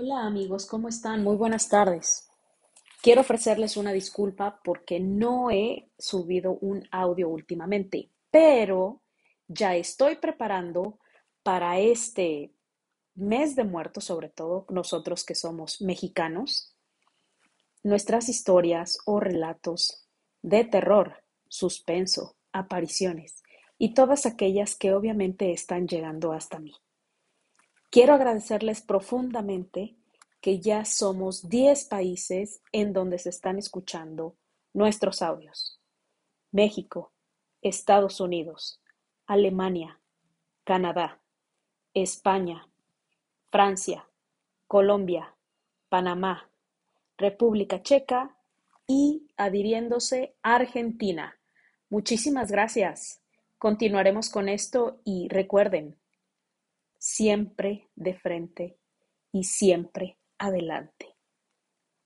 Hola amigos, ¿cómo están? Muy buenas tardes. Quiero ofrecerles una disculpa porque no he subido un audio últimamente, pero ya estoy preparando para este mes de muertos, sobre todo nosotros que somos mexicanos, nuestras historias o relatos de terror, suspenso, apariciones y todas aquellas que obviamente están llegando hasta mí. Quiero agradecerles profundamente que ya somos 10 países en donde se están escuchando nuestros audios. México, Estados Unidos, Alemania, Canadá, España, Francia, Colombia, Panamá, República Checa y adhiriéndose Argentina. Muchísimas gracias. Continuaremos con esto y recuerden, siempre de frente y siempre adelante.